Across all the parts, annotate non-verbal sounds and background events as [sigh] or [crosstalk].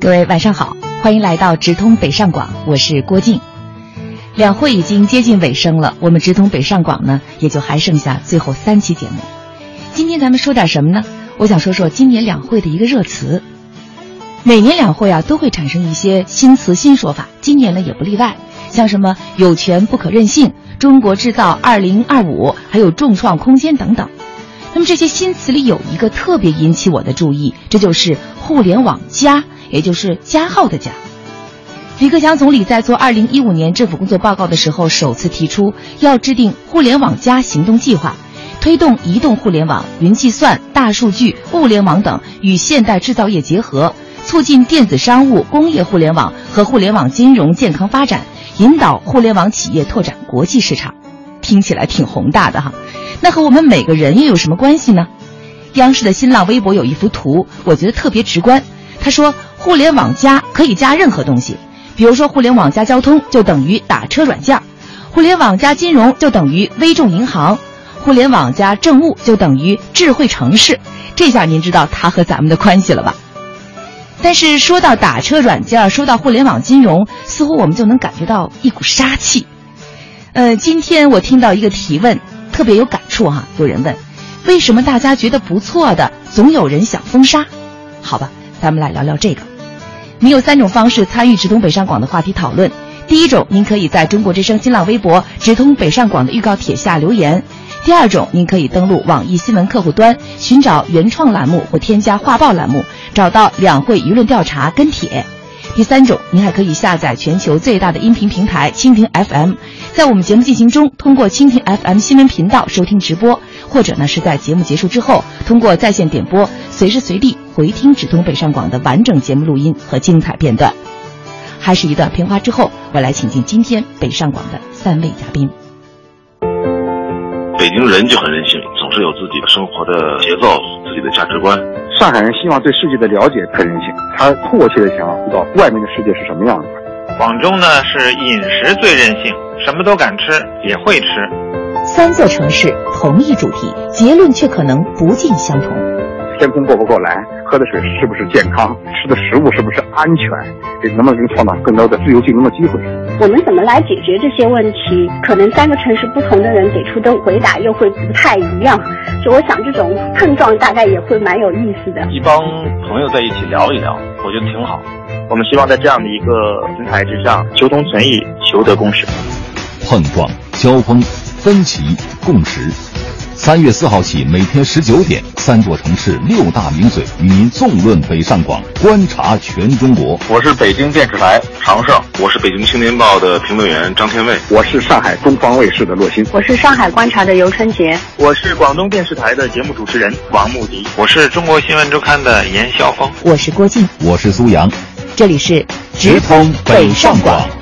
各位晚上好，欢迎来到直通北上广，我是郭靖。两会已经接近尾声了，我们直通北上广呢，也就还剩下最后三期节目。今天咱们说点什么呢？我想说说今年两会的一个热词。每年两会啊，都会产生一些新词新说法，今年呢也不例外。像什么“有权不可任性”“中国制造二零二五”还有“重创空间”等等。那么这些新词里有一个特别引起我的注意，这就是“互联网加”。也就是加号的加。李克强总理在做二零一五年政府工作报告的时候，首次提出要制定“互联网加”行动计划，推动移动互联网、云计算、大数据、物联网等与现代制造业结合，促进电子商务、工业互联网和互联网金融健康发展，引导互联网企业拓展国际市场。听起来挺宏大的哈，那和我们每个人又有什么关系呢？央视的新浪微博有一幅图，我觉得特别直观。他说。互联网加可以加任何东西，比如说互联网加交通就等于打车软件，互联网加金融就等于微众银行，互联网加政务就等于智慧城市。这下您知道它和咱们的关系了吧？但是说到打车软件，说到互联网金融，似乎我们就能感觉到一股杀气。呃，今天我听到一个提问，特别有感触哈。有人问，为什么大家觉得不错的，总有人想封杀？好吧，咱们来聊聊这个。您有三种方式参与直通北上广的话题讨论。第一种，您可以在中国之声新浪微博直通北上广的预告帖下留言；第二种，您可以登录网易新闻客户端，寻找原创栏目或添加画报栏目，找到两会舆论调查跟帖。第三种，您还可以下载全球最大的音频平台蜻蜓 FM，在我们节目进行中，通过蜻蜓 FM 新闻频道收听直播，或者呢是在节目结束之后，通过在线点播，随时随地回听直通北上广的完整节目录音和精彩片段。还是一段片花之后，我来请进今天北上广的三位嘉宾。北京人就很任性，总是有自己的生活的节奏、自己的价值观。上海人希望对世界的了解可任性，他迫切的想要知道外面的世界是什么样的。广州呢是饮食最任性，什么都敢吃，也会吃。三座城市同一主题，结论却可能不尽相同。天空够不够蓝？喝的水是不是健康？吃的食物是不是安全？给能不能创造更多的自由竞争的机会？我们怎么来解决这些问题？可能三个城市不同的人给出的回答又会不太一样。就我想，这种碰撞大概也会蛮有意思的。一帮朋友在一起聊一聊，我觉得挺好。我们希望在这样的一个平台之上，求同存异，求得共识。碰撞、交锋、分歧、共识。三月四号起，每天十九点，三座城市六大名嘴与您纵论北上广，观察全中国。我是北京电视台常胜，我是北京青年报的评论员张天卫，我是上海东方卫视的骆鑫，我是上海观察的尤春杰，我是广东电视台的节目主持人王牧笛，我是中国新闻周刊的严晓峰，我是郭靖，我是苏阳，这里是直通北上广。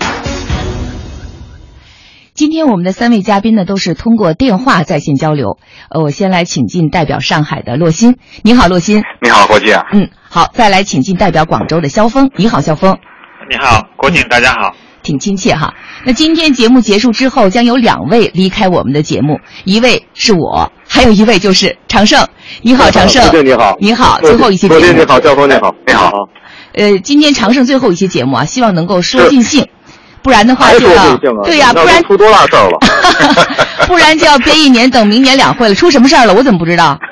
今天我们的三位嘉宾呢，都是通过电话在线交流。呃，我先来请进代表上海的洛鑫，你好，洛鑫。你好，郭靖。嗯，好，再来请进代表广州的肖峰，你好，肖峰。你好，郭靖，大家好。挺亲切哈。那今天节目结束之后，将有两位离开我们的节目，一位是我，还有一位就是常胜。你好，常胜。你好。你好，最后一期节目。你好，肖峰，你好。你好。呃，今天常胜最后一期节目啊，希望能够说尽兴。不然的话就要对呀，不然出多大事儿了？[laughs] [laughs] 不然就要憋一年，等明年两会了。出什么事儿了？我怎么不知道？[laughs]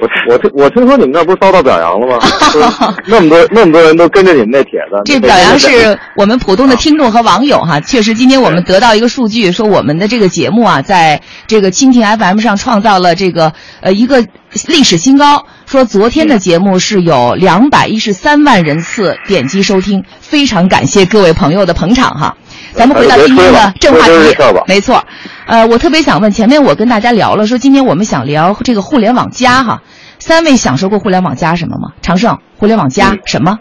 我我听我听说你们那不是遭到表扬了吗？那么多那么多人都跟着你们那帖子。这表扬是我们普通的听众和网友哈。确实，今天我们得到一个数据，说我们的这个节目啊，在这个蜻蜓 FM 上创造了这个呃一个历史新高。说昨天的节目是有两百一十三万人次点击收听，非常感谢各位朋友的捧场哈。咱们回到今天的正话题，没错，呃，我特别想问，前面我跟大家聊了，说今天我们想聊这个互联网加哈，三位享受过互联网加什么吗？长盛，互联网加什么？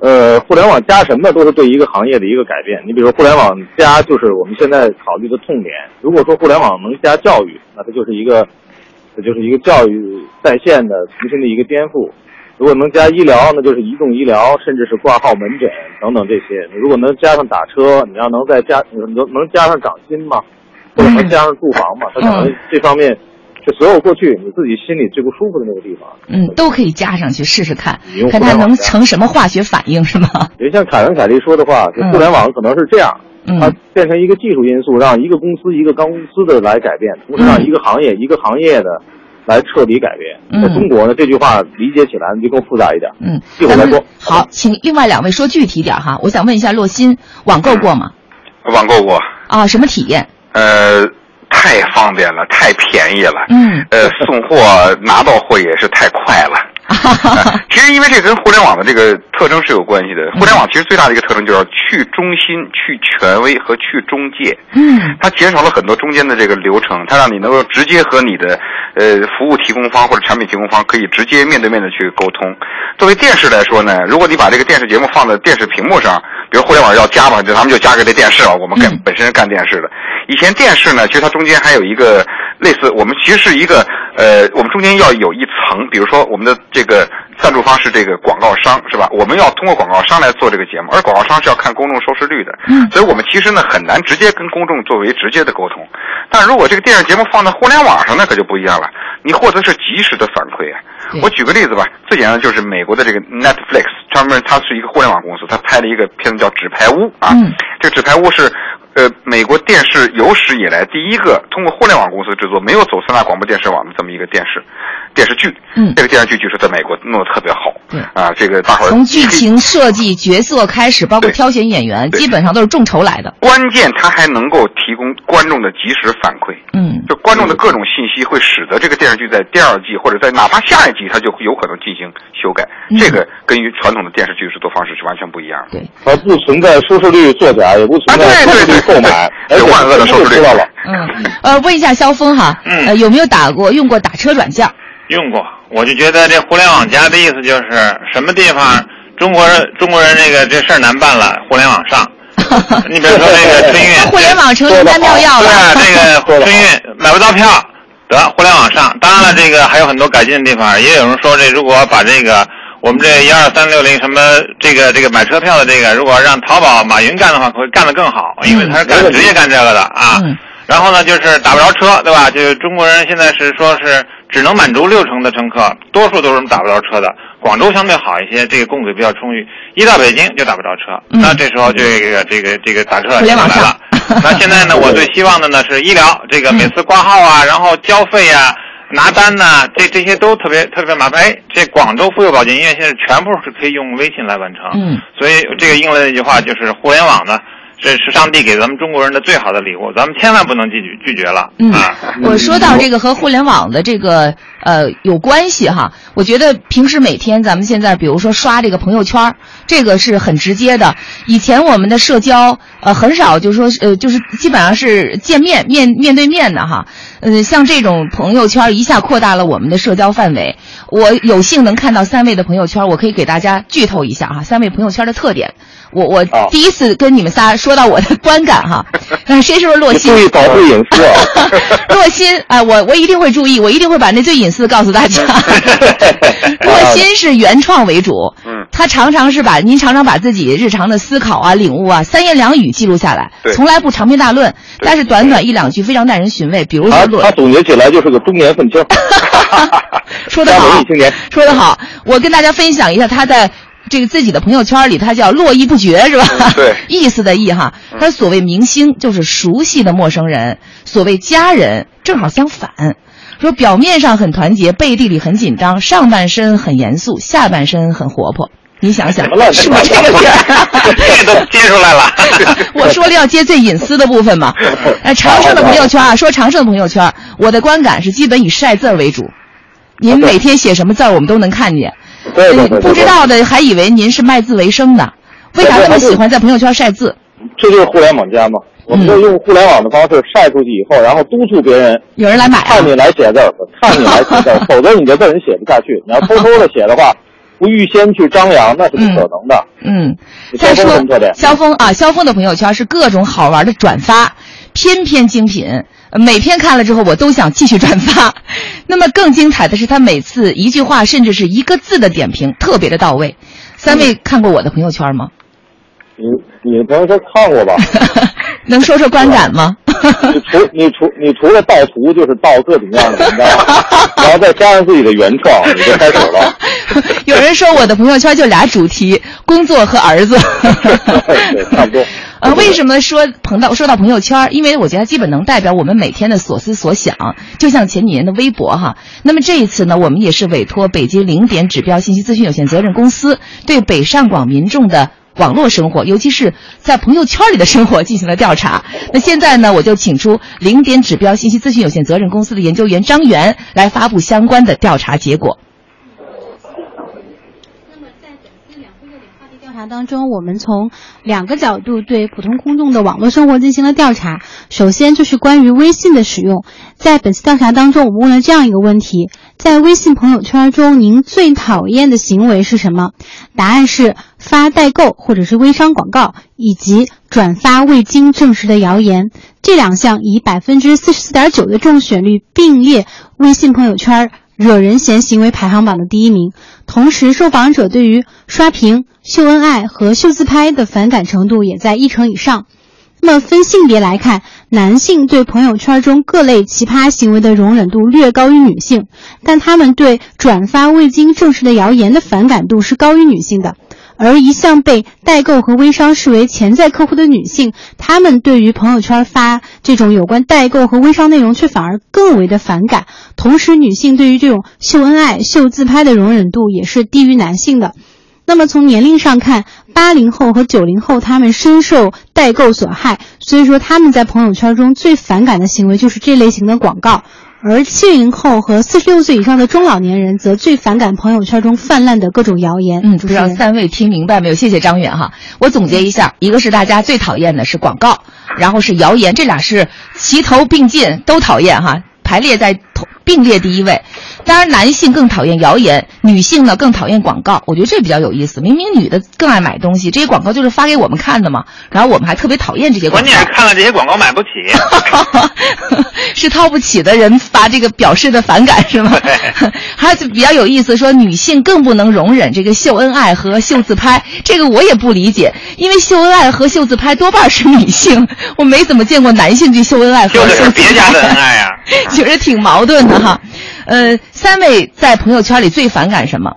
呃，互联网加什么都是对一个行业的一个改变。你比如说，互联网加就是我们现在考虑的痛点。如果说互联网能加教育，那它就是一个，它就是一个教育在线的重新的一个颠覆。如果能加医疗，那就是移动医疗，甚至是挂号门诊等等这些。如果能加上打车，你要能再加能能加上涨薪吗，或者能加上住房吗？他可能这方面就所有过去你自己心里最不舒服的那个地方，嗯，都可以加上去试试看，看它能成什么化学反应，是吗？[laughs] 因为像凯文凯利说的话，就互联网可能是这样，嗯它变成一个技术因素，让一个公司一个公司的来改变，同时让一个行业一个行业的来彻底改变。嗯在中国呢，这句话理解起来就更复杂一点。嗯，一会儿再说。好，请另外两位说具体点哈。我想问一下洛鑫，网购过吗？网购过，啊，什么体验？呃，太方便了，太便宜了，嗯，呃，送货拿到货也是太快了。呃 [laughs] 其实因为这跟互联网的这个特征是有关系的。互联网其实最大的一个特征就是去中心、去权威和去中介。嗯，它减少了很多中间的这个流程，它让你能够直接和你的呃服务提供方或者产品提供方可以直接面对面的去沟通。作为电视来说呢，如果你把这个电视节目放在电视屏幕上，比如互联网要加嘛，就咱们就加个这电视了。我们干、本身是干电视的，以前电视呢，其实它中间还有一个类似，我们其实是一个呃，我们中间要有一层，比如说我们的这个赞助方是这个广告商，是吧？我们要通过广告商来做这个节目，而广告商是要看公众收视率的，嗯所以我们其实呢很难直接跟公众作为直接的沟通。但如果这个电视节目放在互联网上，那可就不一样了，你获得是及时的反馈啊。我举个例子吧，最简单就是美国的这个 Netflix，专门它是一个互联网公司，它拍了一个片子叫《纸牌屋》啊。嗯这个《纸牌屋》是呃美国电视有史以来第一个通过互联网公司制作，没有走三大广播电视网的这么一个电视电视剧。嗯这个电视剧据说在美国弄得特别好。对啊，这个大伙儿从剧情设计、角色开始，包括挑选演员，基本上都是众筹来的。关键，它还能够提供观众的及时反馈。嗯就观众的各种信息会使得这个电视剧在第二季或者在哪怕下一季，它就有可能进行修改。嗯这个跟于传统的电视剧制作方式是完全不一样的。对，它不存在收视率作假，也不存在啊对收视率对对购买，[laughs] 对而且万恶的收视率知道了。嗯，呃，问一下肖峰哈，嗯呃，有没有打过用过打车软件？用过，我就觉得这互联网加的意思就是什么地方中国人中国人这个这事儿难办了，互联网上。[laughs] 你比如说那个春运，互联网成灵丹妙药了。[laughs] 对啊，这个春运买不到票，得互联网上。当然了，这个还有很多改进的地方。也有人说，这如果把这个我们这一二三六零什么这个这个买车票的这个，如果让淘宝马云干的话，会干得更好，因为他是干直接干这个的啊。嗯然后呢，就是打不着车，对吧？就是中国人现在是说是只能满足六成的乘客，多数都是打不着车的。广州相对好一些，这个供给比较充裕。一到北京就打不着车，嗯那这时候这个这个这个打车互联网上来了。那现在呢，[laughs] 我最希望的呢是医疗，这个每次挂号啊，然后交费呀、拿单呐、这这些都特别特别麻烦。哎，这广州妇幼保健医院现在全部是可以用微信来完成。嗯，所以这个应了那句话，就是互联网呢，这是上帝给咱们中国人的最好的礼物，咱们千万不能拒拒拒绝了、嗯啊。我说到这个和互联网的这个呃有关系哈，我觉得平时每天咱们现在比如说刷这个朋友圈，这个是很直接的。以前我们的社交呃很少，就是说呃就是基本上是见面面面对面的哈。呃，像这种朋友圈一下扩大了我们的社交范围。我有幸能看到三位的朋友圈，我可以给大家剧透一下哈，三位朋友圈的特点。我我第一次跟你们仨说到我的观感哈，[laughs] 那谁说洛鑫你注？意保护隐私啊！[laughs] 洛心，哎、我我一定会注意，我一定会把那最隐私的告诉大家。[laughs] 洛心是原创为主，嗯，他常常是把您常常把自己日常的思考啊、领悟啊，三言两语记录下来，从来不长篇大论，但是短短一两句非常耐人寻味。比如说他总结起来就是个中年愤青 [laughs] [laughs] 说得好说得好，我跟大家分享一下他在。这个自己的朋友圈里，他叫络绎不绝，是吧？嗯对 [laughs] 意思的意哈。他所谓明星，就是熟悉的陌生人；所谓家人，正好相反。说表面上很团结，背地里很紧张，上半身很严肃，下半身很活泼。你想想是不是这个理 [laughs] 这个都接出来了。[laughs] 我说了要接最隐私的部分嘛。[laughs] 哎，长盛的朋友圈啊，说长盛的朋友圈，我的观感是基本以晒字儿为主。您每天写什么字儿，我们都能看见。对对对对不知道的还以为您是卖字为生的，为啥那么喜欢在朋友圈晒字？这就是互联网加嘛。我们就用互联网的方式晒出去以后，然后督促别人有人来买啊看你来写字儿，看你来写字儿，否则你的字儿你写不下去。你要偷偷的写的话，不预先去张扬，那是不可能的。嗯，再说？肖峰啊，肖峰的朋友圈是各种好玩的转发，偏偏精品。呃每篇看了之后，我都想继续转发。[laughs] 那么更精彩的是，他每次一句话甚至是一个字的点评，特别的到位。三位看过我的朋友圈吗？你你朋友圈看过吧？[laughs] 能说说观感吗？你除 [laughs] 你除你除了盗图，就是盗各种各样的文章，然后再加上自己的原创，你就开始了。[laughs] 有人说我的朋友圈就俩主题：工作和儿子。[laughs] 对，差不多。呃，为什么说朋到说到朋友圈？因为我觉得它基本能代表我们每天的所思所想，就像前几年的微博哈。那么这一次呢，我们也是委托北京零点指标信息咨询有限责任公司，对北上广民众的网络生活，尤其是在朋友圈里的生活进行了调查。[laughs] 那现在呢，我就请出零点指标信息咨询有限责任公司的研究员张元来发布相关的调查结果。那么，在本次两个热点话题调查当中，我们从两个角度对普通公众的网络生活进行了调查。首先就是关于微信的使用，在本次调查当中，我们问了这样一个问题：在微信朋友圈中，您最讨厌的行为是什么？答案是发代购或者是微商广告，以及转发未经证实的谣言。这两项以百分之四十四点九的中选率并列微信朋友圈惹人嫌行为排行榜的第一名。同时，受访者对于刷屏、秀恩爱和秀自拍的反感程度也在一成以上。那么分性别来看，男性对朋友圈中各类奇葩行为的容忍度略高于女性，但他们对转发未经证实的谣言的反感度是高于女性的。而一向被代购和微商视为潜在客户的女性，她们对于朋友圈发这种有关代购和微商内容却反而更为的反感。同时，女性对于这种秀恩爱、秀自拍的容忍度也是低于男性的。那么从年龄上看，八零后和九零后他们深受代购所害，所以说他们在朋友圈中最反感的行为就是这类型的广告。而七零后和四十六岁以上的中老年人则最反感朋友圈中泛滥的各种谣言。嗯，不知道三位听明白没有？谢谢张远哈。我总结一下，一个是大家最讨厌的是广告，然后是谣言，这俩是齐头并进，都讨厌哈，排列在头并列第一位。当然，男性更讨厌谣言，女性呢更讨厌广告。我觉得这比较有意思。明明女的更爱买东西，这些广告就是发给我们看的嘛。然后我们还特别讨厌这些广告。关键是看了这些广告买不起，[laughs] 是掏不起的人发这个表示的反感是吗？还有比较有意思，说女性更不能容忍这个秀恩爱和秀自拍。这个我也不理解，因为秀恩爱和秀自拍多半是女性，[laughs] 我没怎么见过男性去秀恩爱和秀自拍。别家的恩爱啊，[laughs] 觉得挺矛盾的哈。呃，三位在朋友圈里最反感什么？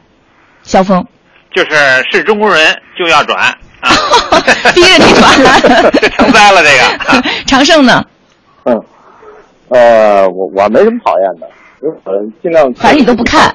肖峰，就是是中国人就要转啊，[laughs] 逼着你转，[laughs] 成灾了这个。[laughs] 长胜呢？嗯，呃，我我没什么讨厌的，我尽量。反正你都不看。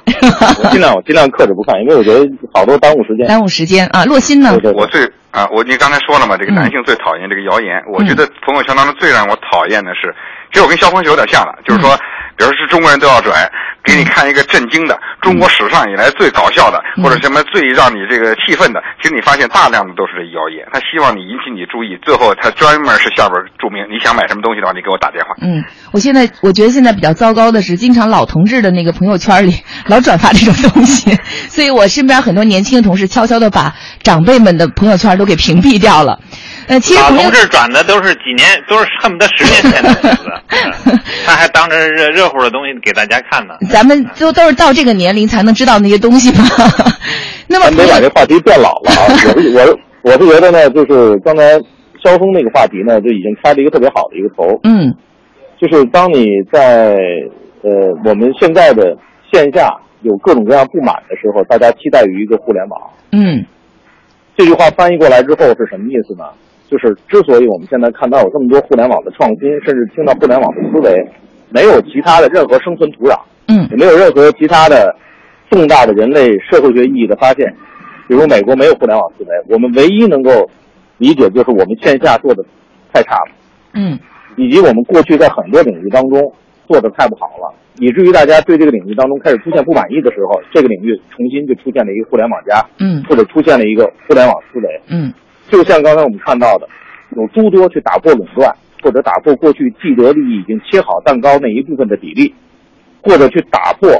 我尽量我尽量克制不看，因为我觉得好多耽误时间。耽误时间啊！洛心呢？我最啊，我你刚才说了嘛，这个男性最讨厌这个谣言。我觉得朋友圈当中最让我讨厌的是，其实我跟肖峰是有点像了，就是说。比如是中国人都要转，给你看一个震惊的中国史上以来最搞笑的，或者什么最让你这个气愤的。其实你发现大量的都是这谣言，他希望你引起你注意，最后他专门是下边注明你想买什么东西的话，你给我打电话。嗯，我现在我觉得现在比较糟糕的是，经常老同志的那个朋友圈里老转发这种东西，所以我身边很多年轻的同事悄悄的把长辈们的朋友圈都给屏蔽掉了。呃，其实老同志转的都是几年，都是恨不得十年前的东西，[laughs] 他还当着热热乎的东西给大家看呢。咱们都都是到这个年龄才能知道那些东西吗？[laughs] 那么，没把这话题变老了啊！[laughs] 我是我我是觉得呢，就是刚才肖峰那个话题呢，就已经开了一个特别好的一个头。嗯，就是当你在呃我们现在的线下有各种各样不满的时候，大家期待于一个互联网。嗯，这句话翻译过来之后是什么意思呢？就是之所以我们现在看到有这么多互联网的创新，甚至听到互联网的思维，没有其他的任何生存土壤，嗯，也没有任何其他的重大的人类社会学意义的发现。比如美国没有互联网思维，我们唯一能够理解就是我们线下做的太差了，嗯，以及我们过去在很多领域当中做的太不好了，以至于大家对这个领域当中开始出现不满意的时候，这个领域重新就出现了一个互联网加，嗯，或者出现了一个互联网思维，嗯。就像刚才我们看到的，有诸多去打破垄断，或者打破过去既得利益已经切好蛋糕那一部分的比例，或者去打破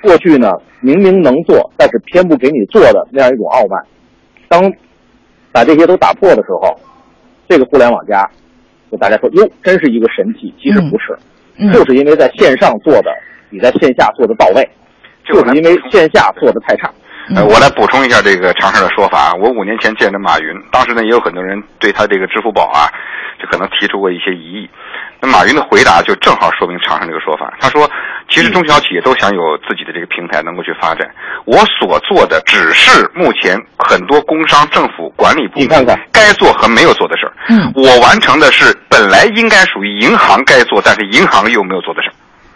过去呢明明能做但是偏不给你做的那样一种傲慢。当把这些都打破的时候，这个互联网加，就大家说哟，真是一个神器。其实不是，就是因为在线上做的比在线下做的到位，就是因为线下做的太差。呃，我来补充一下这个常胜的说法。我五年前见的马云，当时呢也有很多人对他这个支付宝啊，就可能提出过一些疑义。那马云的回答就正好说明长盛这个说法。他说，其实中小企业都想有自己的这个平台，能够去发展。我所做的只是目前很多工商、政府管理部门该做和没有做的事儿。嗯，我完成的是本来应该属于银行该做，但是银行又没有做的事儿。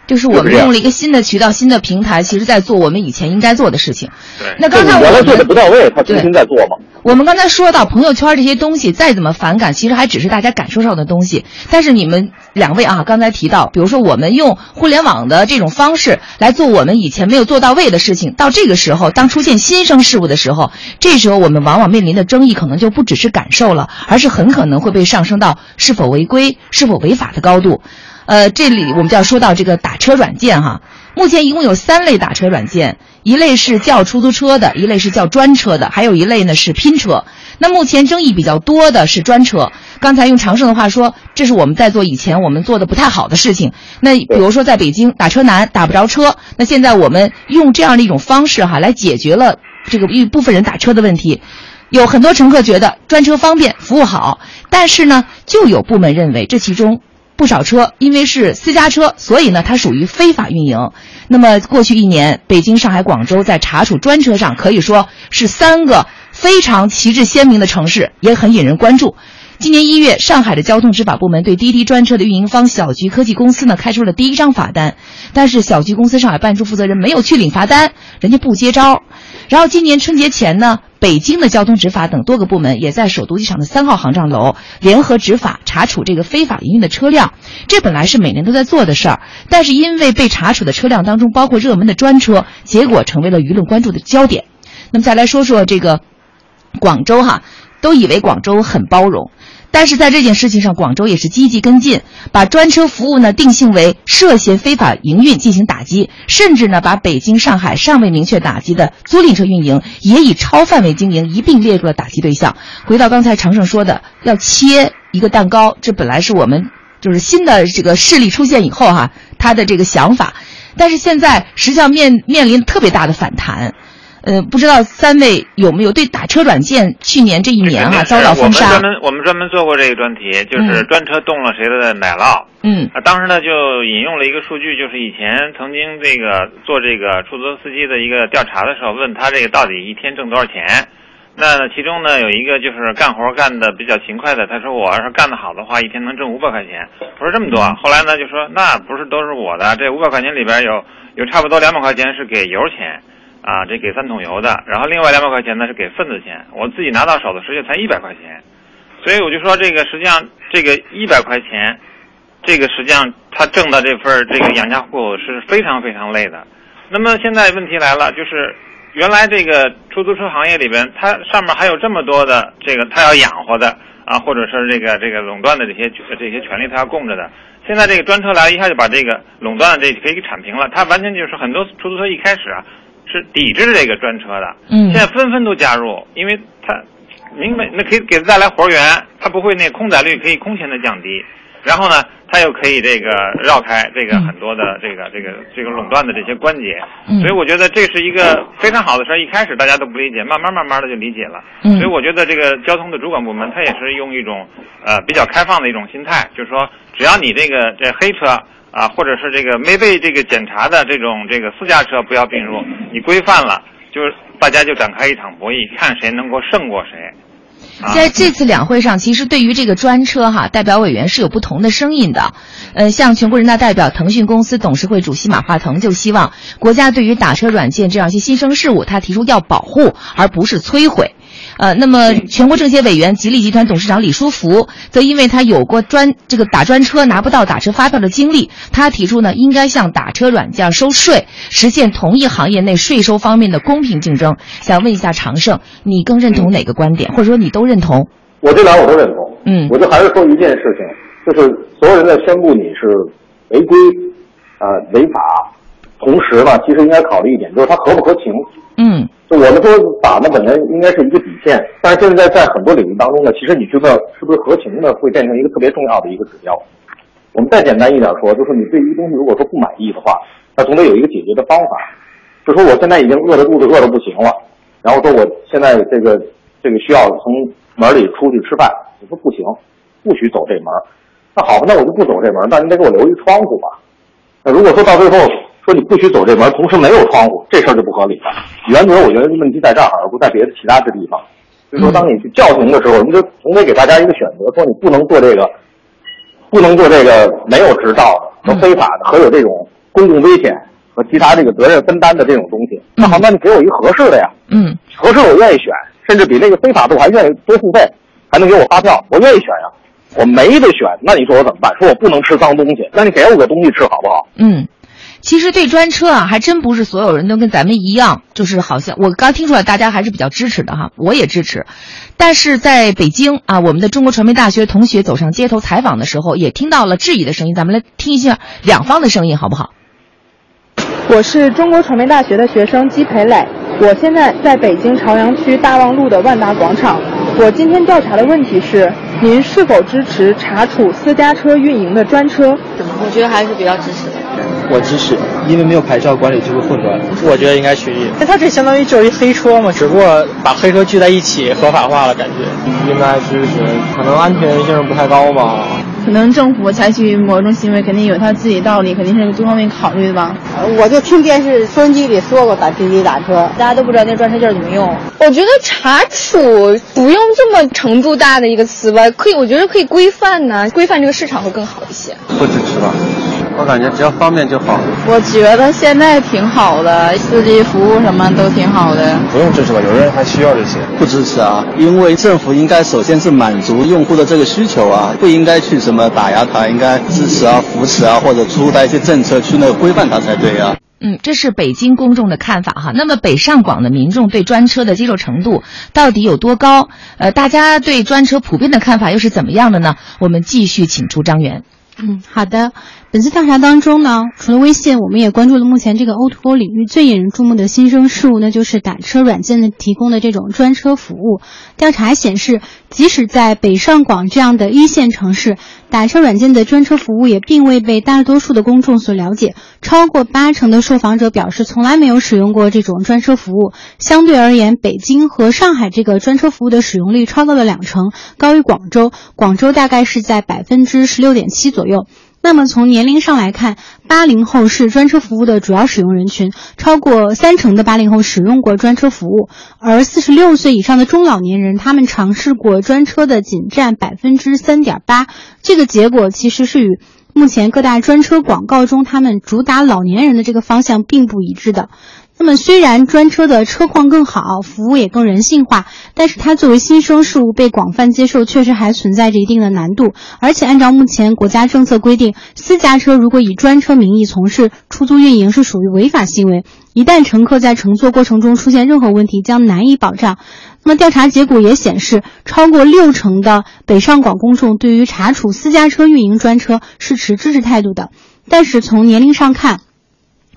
就是我们用了一个新的渠道、新的平台，其实在做我们以前应该做的事情。对，那刚才我原来做的不到位，他重新在做嘛。我们刚才说到朋友圈这些东西，再怎么反感，其实还只是大家感受上的东西。但是你们两位啊，刚才提到，比如说我们用互联网的这种方式来做我们以前没有做到位的事情，到这个时候，当出现新生事物的时候，这时候我们往往面临的争议可能就不只是感受了，而是很可能会被上升到是否违规、是否违法的高度。呃，这里我们就要说到这个打车软件哈。目前一共有三类打车软件，一类是叫出租车的，一类是叫专车的，还有一类呢是拼车。那目前争议比较多的是专车。刚才用常胜的话说，这是我们在做以前我们做的不太好的事情。那比如说在北京打车难，打不着车，那现在我们用这样的一种方式哈，来解决了这个一部分人打车的问题。有很多乘客觉得专车方便，服务好，但是呢，就有部门认为这其中。不少车因为是私家车，所以呢，它属于非法运营。那么过去一年，北京、上海、广州在查处专车上，可以说是三个非常旗帜鲜明的城市，也很引人关注。今年一月，上海的交通执法部门对滴滴专车的运营方小桔科技公司呢开出了第一张罚单，但是小桔公司上海办事处负责人没有去领罚单，人家不接招。然后今年春节前呢，北京的交通执法等多个部门也在首都机场的三号航站楼联合执法查处这个非法营运的车辆。这本来是每年都在做的事儿，但是因为被查处的车辆当中包括热门的专车，结果成为了舆论关注的焦点。那么再来说说这个广州哈，都以为广州很包容。但是在这件事情上，广州也是积极跟进，把专车服务呢定性为涉嫌非法营运进行打击，甚至呢把北京、上海尚未明确打击的租赁车运营也以超范围经营一并列入了打击对象。回到刚才常胜说的，要切一个蛋糕，这本来是我们就是新的这个势力出现以后哈，他的这个想法，但是现在实际上面面临特别大的反弹。呃，不知道三位有没有对打车软件去年这一年哈遭到封杀？我们专门我们专门做过这个专题，就是专车动了谁的奶酪。嗯，啊，当时呢就引用了一个数据，就是以前曾经这个做这个出租车司机的一个调查的时候，问他这个到底一天挣多少钱？那其中呢有一个就是干活干的比较勤快的，他说我要是干得好的话，一天能挣五百块钱。我说这么多，后来呢就说那不是都是我的，这五百块钱里边有有差不多两百块钱是给油钱。啊，这给三桶油的，然后另外两百块钱呢是给份子钱，我自己拿到手的实际才一百块钱，所以我就说这个实际上这个一百块钱，这个实际上他挣的这份这个养家糊口是非常非常累的。那么现在问题来了，就是原来这个出租车行业里边，它上面还有这么多的这个他要养活的啊，或者是这个这个垄断的这些这些权利他要供着的。现在这个专车来一下就把这个垄断的这可以给铲平了，他完全就是很多出租车一开始啊。是抵制这个专车的，嗯，现在纷纷都加入，因为它明白那可以给他带来活源，它不会那空载率可以空前的降低，然后呢，它又可以这个绕开这个很多的这个这个这个垄断的这些关节，所以我觉得这是一个非常好的事儿。一开始大家都不理解，慢慢慢慢的就理解了，所以我觉得这个交通的主管部门他也是用一种呃比较开放的一种心态，就是说只要你这个这黑车。啊，或者是这个没被这个检查的这种这个私家车不要并入，你规范了，就是大家就展开一场博弈，看谁能够胜过谁。在这次两会上，其实对于这个专车哈，代表委员是有不同的声音的。呃，像全国人大代表、腾讯公司董事会主席马化腾就希望国家对于打车软件这样一些新生事物，他提出要保护而不是摧毁。呃，那么全国政协委员、吉利集团董事长李书福则因为他有过专这个打专车拿不到打车发票的经历，他提出呢，应该向打车软件收税，实现同一行业内税收方面的公平竞争。想问一下常胜，你更认同哪个观点，或者说你都认同？我这俩我都认同。嗯，我就还是说一件事情，就是所有人在宣布你是违规啊违法，同时呢，其实应该考虑一点，就是它合不合情。嗯。我们说法呢，本来应该是一个底线，但是现在在很多领域当中呢，其实你知道是不是合情呢，会变成一个特别重要的一个指标。我们再简单一点说，就是你对一个东西如果说不满意的话，那总得有一个解决的方法。就说我现在已经饿着肚子，饿的不行了，然后说我现在这个这个需要从门里出去吃饭，我说不行，不许走这门。那好吧，那我就不走这门，那你得给我留一窗户吧。那如果说到最后说你不许走这门，同时没有窗户，这事儿就不合理了。原则我觉得问题在这儿，而不在别的其他的地方。所以说，当你去叫停的时候，你就总得给大家一个选择，说你不能做这个，不能做这个没有执照的和非法的和有这种公共危险和其他这个责任分担的这种东西。那好，那你给我一个合适的呀，嗯，合适我愿意选，甚至比那个非法的我还愿意多付费，还能给我发票，我愿意选呀。我没得选，那你说我怎么办？说我不能吃脏东西，那你给我个东西吃好不好？嗯，其实对专车啊，还真不是所有人都跟咱们一样，就是好像我刚听出来，大家还是比较支持的哈，我也支持。但是在北京啊，我们的中国传媒大学同学走上街头采访的时候，也听到了质疑的声音，咱们来听一下两方的声音，好不好？我是中国传媒大学的学生姬培磊，我现在在北京朝阳区大望路的万达广场。我今天调查的问题是，您是否支持查处私家车运营的专车？我觉得还是比较支持的。我支持，因为没有牌照管理就会混乱。我觉得应该取缔。那它这相当于就是一黑车嘛，只不过把黑车聚在一起合法化了，感觉。应该支持，可能安全性不太高吧。可能政府采取某种行为，肯定有他自己道理，肯定是多方面考虑的吧。我就听电视收音机里说过打滴滴打车，大家都不知道那专车证怎么用。我觉得查处不用这么程度大的一个词吧，可以，我觉得可以规范呢，规范这个市场会更好一些。不支持吧。我感觉只要方便就好。我觉得现在挺好的，司机服务什么都挺好的。不用支持吧，有人还需要这些。不支持啊，因为政府应该首先是满足用户的这个需求啊，不应该去什么打压他，应该支持啊、扶持啊，或者出台一些政策去那个规范他才对啊。嗯，这是北京公众的看法哈。那么北上广的民众对专车的接受程度到底有多高？呃，大家对专车普遍的看法又是怎么样的呢？我们继续请出张元。嗯，好的。本次调查当中呢，除了微信，我们也关注了目前这个 O2O 领域最引人注目的新生事物，那就是打车软件的提供的这种专车服务。调查显示，即使在北上广这样的一线城市，打车软件的专车服务也并未被大多数的公众所了解。超过八成的受访者表示，从来没有使用过这种专车服务。相对而言，北京和上海这个专车服务的使用率超过了两成，高于广州。广州大概是在百分之十六点七左右。那么从年龄上来看，八零后是专车服务的主要使用人群，超过三成的八零后使用过专车服务，而四十六岁以上的中老年人，他们尝试过专车的仅占百分之三点八。这个结果其实是与目前各大专车广告中他们主打老年人的这个方向并不一致的。那么，虽然专车的车况更好，服务也更人性化，但是它作为新生事物被广泛接受，确实还存在着一定的难度。而且，按照目前国家政策规定，私家车如果以专车名义从事出租运营，是属于违法行为。一旦乘客在乘坐过程中出现任何问题，将难以保障。那么，调查结果也显示，超过六成的北上广公众对于查处私家车运营专车是持支持态度的。但是，从年龄上看，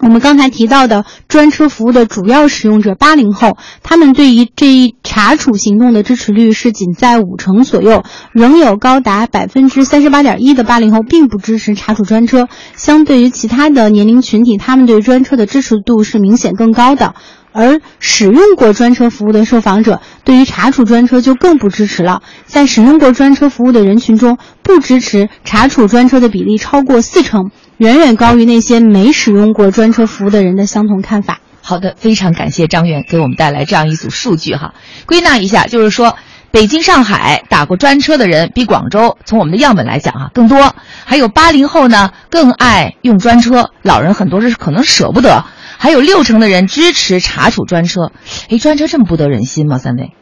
我们刚才提到的专车服务的主要使用者八零后，他们对于这一查处行动的支持率是仅在五成左右，仍有高达百分之三十八点一的八零后并不支持查处专车。相对于其他的年龄群体，他们对专车的支持度是明显更高的。而使用过专车服务的受访者，对于查处专车就更不支持了。在使用过专车服务的人群中，不支持查处专车的比例超过四成，远远高于那些没使用过专车服务的人的相同看法。好的，非常感谢张远给我们带来这样一组数据哈。归纳一下，就是说，北京、上海打过专车的人比广州，从我们的样本来讲啊更多。还有八零后呢，更爱用专车，老人很多是可能舍不得。还有六成的人支持查处专车，哎，专车这么不得人心吗？三位？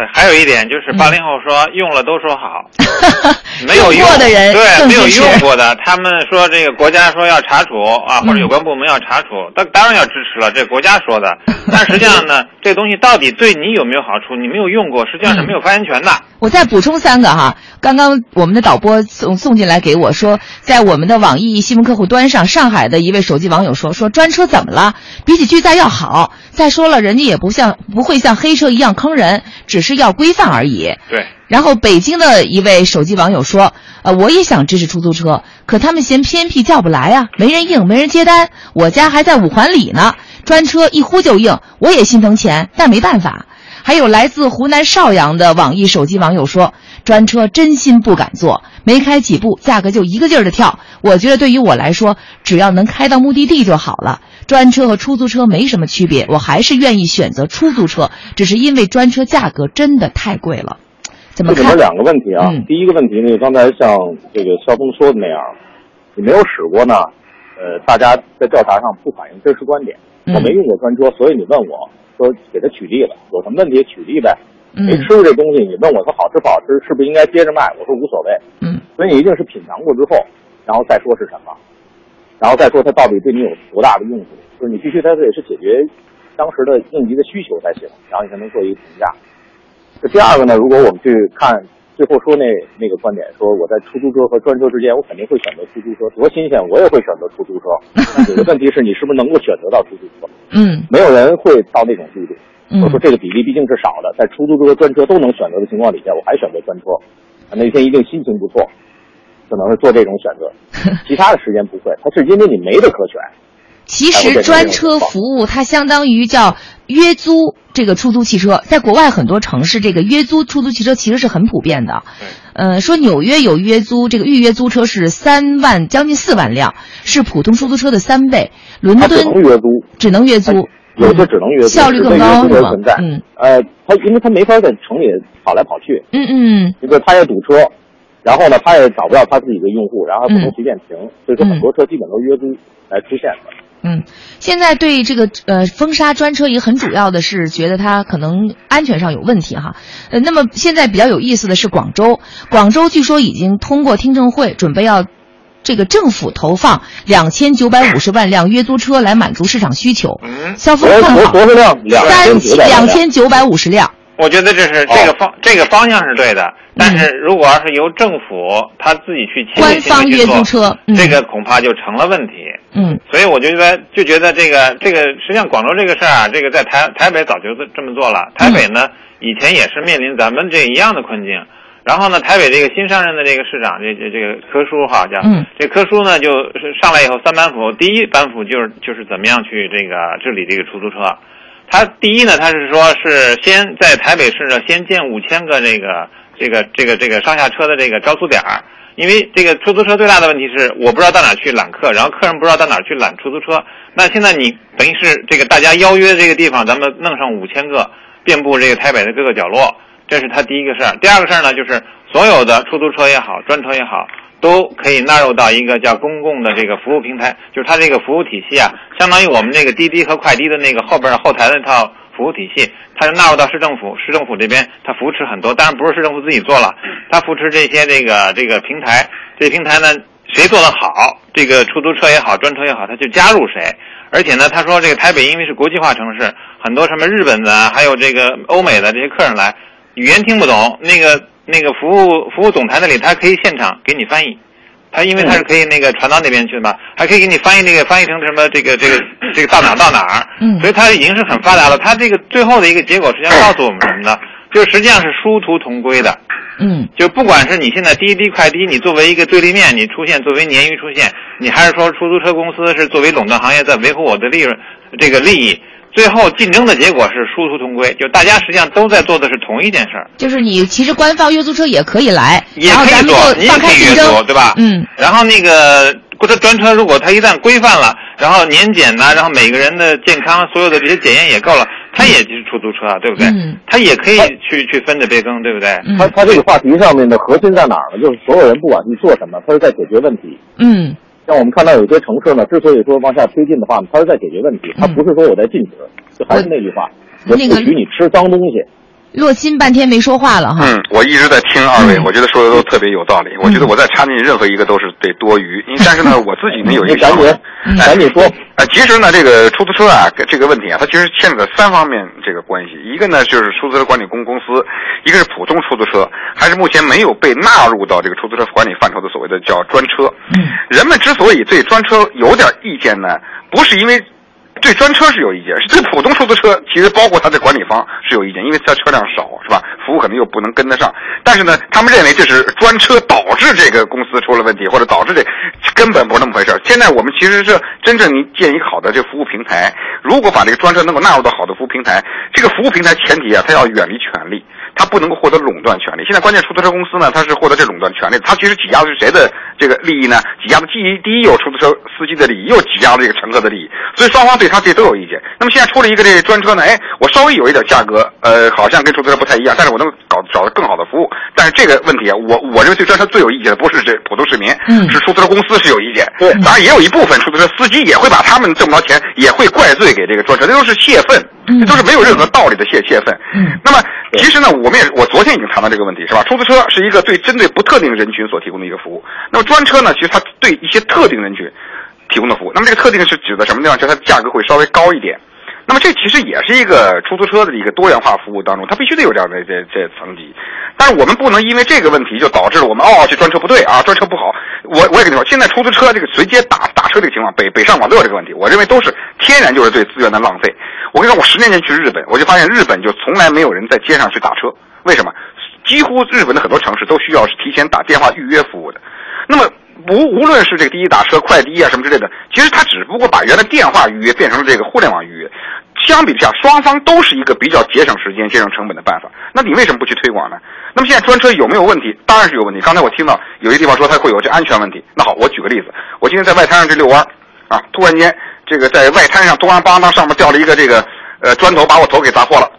哎，还有一点就是八零后说用了都说好，[laughs] 没有用过的人对没有用过的，他们说这个国家说要查处啊，或者有关部门要查处，当当然要支持了，这国家说的。[laughs] 但实际上呢，这东西到底对你有没有好处？你没有用过，实际上是没有发言权的。[laughs] 我再补充三个哈，刚刚我们的导播送送进来给我说，在我们的网易新闻客户端上，上海的一位手机网友说说专车怎么了？比起拒载要好。再说了，人家也不像不会像黑车一样坑人，只是要规范而已。对。然后北京的一位手机网友说，呃，我也想支持出租车，可他们嫌偏僻叫不来啊，没人应，没人接单。我家还在五环里呢，专车一呼就应，我也心疼钱，但没办法。还有来自湖南邵阳的网易手机网友说：“专车真心不敢坐，没开几步，价格就一个劲儿的跳。我觉得对于我来说，只要能开到目的地就好了。专车和出租车没什么区别，我还是愿意选择出租车，只是因为专车价格真的太贵了。”怎么看？这里面两个问题啊，第一个问题呢，刚才像这个肖峰说的那样，你没有使过呢，呃，大家在调查上不反映真实观点。我没用过专车，所以你问我说给他举例了，有什么问题举例呗。没吃过这东西，你问我它好吃不好吃，是不是应该接着卖？我说无所谓。嗯，所以你一定是品尝过之后，然后再说是什么，然后再说它到底对你有多大的用处，就是你必须它得是解决当时的应急的需求才行，然后你才能做一个评价。这第二个呢，如果我们去看最后说那那个观点，说我在出租车和专车之间，我肯定会选择出租车，多新鲜，我也会选择出租车。有个问题是你是不是能够选择到出租车？嗯，没有人会到那种地步。嗯我说这个比例毕竟是少的，在出租车和专车都能选择的情况底下，我还选择专车，那天一定心情不错，可能是做这种选择。[laughs] 其他的时间不会，它是因为你没得可选。其实专车服务它相当于叫约租这个出租汽车，在国外很多城市，这个约租出租汽车其实是很普遍的。呃，说纽约有约租，这个预约租车是三万将近四万辆，是普通出租车的三倍。伦敦它只能约租，只能约租，有些只能约租，效率更高是吗是存在。嗯，呃，他因为他没法在城里跑来跑去，嗯嗯，这个他也堵车，然后呢，他也找不到他自己的用户，然后不能随便停，所以说很多车基本都约租来出现的。嗯，现在对这个呃封杀专车也很主要的是觉得它可能安全上有问题哈。呃，那么现在比较有意思的是广州，广州据说已经通过听证会，准备要这个政府投放两千九百五十万辆约租车来满足市场需求。嗯，肖峰看好多少辆？三两千九百五十辆。我觉得这是这个方、这个方向是对的，但是如果要是由政府他自己去亲自官方约租车，嗯、这个恐怕就成了问题。嗯，所以我就觉得就觉得这个这个实际上广州这个事儿啊，这个在台台北早就这么做了。台北呢、嗯、以前也是面临咱们这一样的困境。然后呢，台北这个新上任的这个市长，这这这个柯叔哈叫，嗯，这柯叔呢就是上来以后三板斧，第一板斧就是就是怎么样去这个治理这个出租车。他第一呢，他是说是先在台北市呢先建五千个这个这个这个这个上下车的这个招租点儿，因为这个出租车最大的问题是我不知道到哪去揽客，然后客人不知道到哪去揽出租车。那现在你等于是这个大家邀约这个地方，咱们弄上五千个，遍布这个台北的各个角落，这是他第一个事儿。第二个事儿呢，就是所有的出租车也好，专车也好。都可以纳入到一个叫公共的这个服务平台，就是它这个服务体系啊，相当于我们这个滴滴和快滴的那个后边后台那套服务体系，它就纳入到市政府，市政府这边它扶持很多，当然不是市政府自己做了，它扶持这些这个这个平台，这平台呢谁做得好，这个出租车也好，专车也好，它就加入谁。而且呢，他说这个台北因为是国际化城市，很多什么日本的，还有这个欧美的这些客人来，语言听不懂，那个。那个服务服务总台那里，他可以现场给你翻译，他因为他是可以那个传到那边去的嘛，还可以给你翻译那个翻译成什么这个这个这个到哪到哪儿，嗯，所以他已经是很发达了。他这个最后的一个结果实际上告诉我们什么呢？就是实际上是殊途同归的，嗯，就不管是你现在滴滴快滴，你作为一个对立面，你出现作为鲶鱼出现，你还是说出租车公司是作为垄断行业在维护我的利润这个利益。最后竞争的结果是殊途同归，就大家实际上都在做的是同一件事儿。就是你其实官方约租车也可以来，也可以做，你也可以约租，对吧？嗯。然后那个或者专车，如果它一旦规范了，然后年检呐，然后每个人的健康所有的这些检验也够了，它也就是出租车，对不对？嗯。它也可以去去分着别更，对不对？它它这个话题上面的核心在哪儿呢？就是所有人不管你做什么，他是在解决问题。嗯。像我们看到有些城市呢，之所以说往下推进的话呢，它是在解决问题，它不是说我在禁止。就还是那句话，我不许你吃脏东西。洛钦半天没说话了哈。嗯，我一直在听二位，我觉得说的都特别有道理。嗯我觉得我再插进去任何一个都是得多余。因为但是呢，[laughs] 我自己呢有一个想法赶紧说。呃，其实呢，这个出租车啊，这个问题啊，它其实牵扯到三方面这个关系。一个呢就是出租车管理公公司，一个是普通出租车，还是目前没有被纳入到这个出租车管理范畴的所谓的叫专车。嗯。人们之所以对专车有点意见呢，不是因为。对专车是有意见，是对普通出租车其实包括它的管理方是有意见，因为它车辆少是吧？服务可能又不能跟得上。但是呢，他们认为这是专车导致这个公司出了问题，或者导致这根本不是那么回事。现在我们其实是真正你建一个好的这服务平台，如果把这个专车能够纳入到好的服务平台，这个服务平台前提啊，它要远离权力。它不能够获得垄断权利。现在关键出租车公司呢，他是获得这垄断权利，他其实挤压的是谁的这个利益呢？挤压的第一，第一有出租车司机的利益，又挤压了这个乘客的利益，所以双方对他这都有意见。那么现在出了一个这个专车呢，哎，我稍微有一点价格，呃，好像跟出租车不太一样，但是我能搞找到更好的服务。但是这个问题啊，我我认为对专车最有意见的不是这普通市民，嗯是出租车公司是有意见。对，当然也有一部分出租车司机也会把他们挣不着钱，也会怪罪给这个专车，这都是泄愤，这都是没有任何道理的泄泄愤。嗯，那么其实呢，我们也我昨天已经谈到这个问题，是吧？出租车是一个对针对不特定人群所提供的一个服务，那么专车呢，其实它对一些特定人群提供的服务，那么这个特定是指的什么地方？就是它的价格会稍微高一点。那么这其实也是一个出租车的一个多元化服务当中，它必须得有这样的这这层级。但是我们不能因为这个问题就导致了我们哦这专车不对啊，专车不好。我我也跟你说，现在出租车这个随街打打车这个情况，北北上广都有这个问题。我认为都是天然就是对资源的浪费。我跟你说，我十年前去日本，我就发现日本就从来没有人在街上去打车，为什么？几乎日本的很多城市都需要是提前打电话预约服务的。那么无无论是这个滴滴打车、快滴啊什么之类的，其实它只不过把原来电话预约变成了这个互联网预约。相比之下，双方都是一个比较节省时间、节省成本的办法。那你为什么不去推广呢？那么现在专车有没有问题？当然是有问题。刚才我听到有些地方说它会有这安全问题。那好，我举个例子，我今天在外滩上这遛弯儿啊，突然间这个在外滩上突然邦当上面掉了一个这个呃砖头，把我头给砸破了。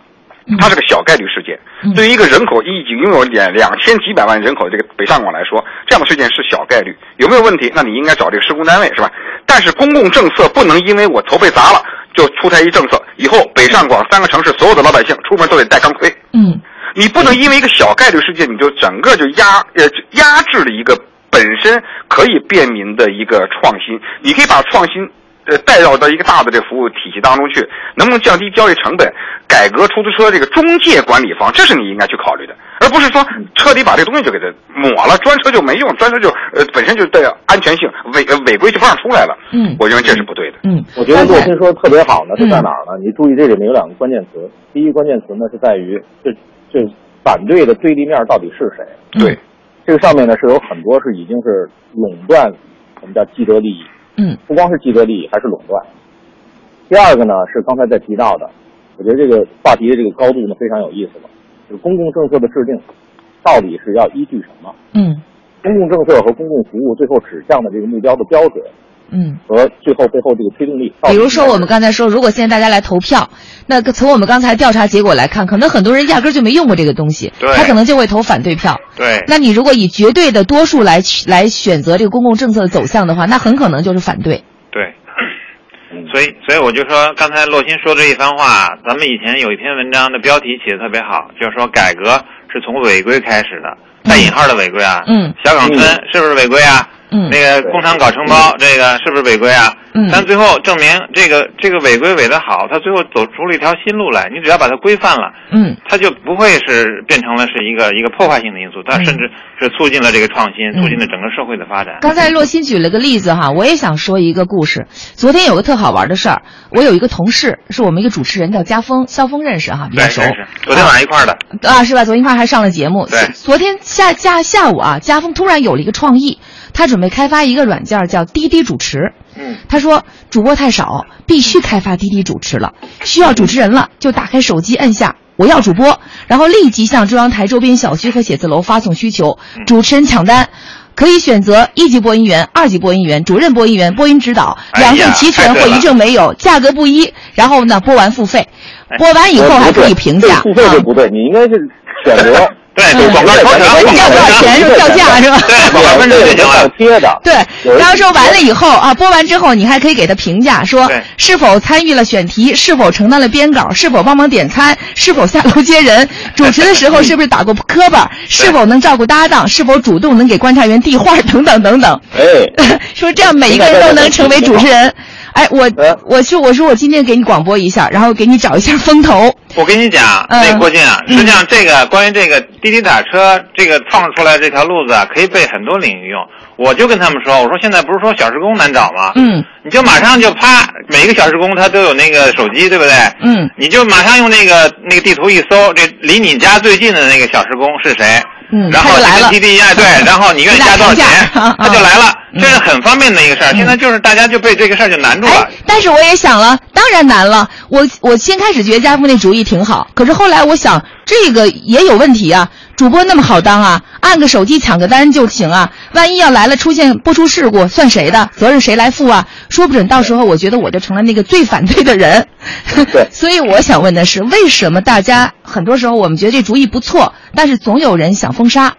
它是个小概率事件，对于一个人口已经拥有两两千几百万人口的这个北上广来说，这样的事件是小概率。有没有问题？那你应该找这个施工单位是吧？但是公共政策不能因为我头被砸了就出台一政策，以后北上广三个城市所有的老百姓出门都得戴钢盔。嗯，你不能因为一个小概率事件，你就整个就压呃压制了一个本身可以便民的一个创新。你可以把创新。呃，带到到一个大的这个服务体系当中去，能不能降低交易成本，改革出租车这个中介管理方，这是你应该去考虑的，而不是说彻底把这个东西就给它抹了，专车就没用，专车就呃本身就带安全性违呃违规就不让出来了。嗯，我认为这是不对的。嗯，我觉得洛鑫说的特别好呢，是在哪儿呢？你注意这里面有两个关键词，第一个关键词呢是在于这这反对的对立面到底是谁？对，这个上面呢是有很多是已经是垄断，我们叫既得利益。嗯，不光是既得利益，还是垄断。第二个呢是刚才在提到的，我觉得这个话题的这个高度呢非常有意思了，就是公共政策的制定到底是要依据什么？嗯，公共政策和公共服务最后指向的这个目标的标准，嗯，和最后背后这个推动力。比如说我们刚才说，如果现在大家来投票，那从我们刚才调查结果来看，可能很多人压根儿就没用过这个东西，对他可能就会投反对票。对，那你如果以绝对的多数来来选择这个公共政策的走向的话，那很可能就是反对。对，所以所以我就说，刚才洛鑫说这一番话，咱们以前有一篇文章的标题写的特别好，就是说改革是从违规开始的，带引号的违规啊。嗯。小岗村是不是违规啊？嗯。那个工厂搞承包，这个是不是违规啊？嗯。但最后证明这个这个违规违的好，他最后走出了一条新路来。你只要把它规范了，嗯，它就不会是变成了是一个一个破坏性的因素，它甚至是促进了这个创新，促进了整个社会的发展。刚才洛鑫举了个例子哈，我也想说一个故事。昨天有个特好玩的事儿，我有一个同事，是我们一个主持人叫家峰，肖峰认识哈，比较熟。昨天晚上一块儿的。啊，是吧？昨天一块儿还上了节目。对。昨天下下下午啊，家峰突然有了一个创意，他准备开发一个软件叫滴滴主持。嗯。他说主播太少，必须开发滴滴主持了，需要主持人了，就打开手机摁下。我要主播，然后立即向中央台周边小区和写字楼发送需求，主持人抢单，可以选择一级播音员、二级播音员、主任播音员、播音指导，两证齐全或一证没有，价格不一。然后呢，播完付费，播完以后还可以评价。付费就不对，你应该是选择。对，广告你要多少钱是票价是吧？对，百分之就行了。贴的。对，然后说完了以后啊，播完之后你还可以给他评价，说是否参与了选题，是否承担了编稿，是否帮忙点餐，是否下楼接人，主持的时候是不是打过磕巴，[laughs] 是否能照顾搭档，是否主动能给观察员递话等等等等。哎，[laughs] 说这样每一个人都能成为主持人。哎，我我说我说我今天给你广播一下，然后给你找一下风头。我跟你讲，嗯那郭靖啊，实际上这个关于这个滴滴打车这个创出来这条路子啊，可以被很多领域用。我就跟他们说，我说现在不是说小时工难找吗？嗯，你就马上就啪，每个小时工他都有那个手机，对不对？嗯，你就马上用那个那个地图一搜，这离你家最近的那个小时工是谁？嗯然后来了你跟滴滴哎对，然后你愿意加多少钱，[laughs] 嗯他就来了，这是很方便的一个事儿。现在就是大家就被这个事儿就难住了。但是我也想了，当然难了。我我先开始觉得家父那主意挺好，可是后来我想这个也有问题啊。主播那么好当啊，按个手机抢个单就行啊。万一要来了出现播出事故，算谁的？责任谁来负啊？说不准到时候我觉得我就成了那个最反对的人。对，[laughs] 所以我想问的是，为什么大家很多时候我们觉得这主意不错，但是总有人想封杀？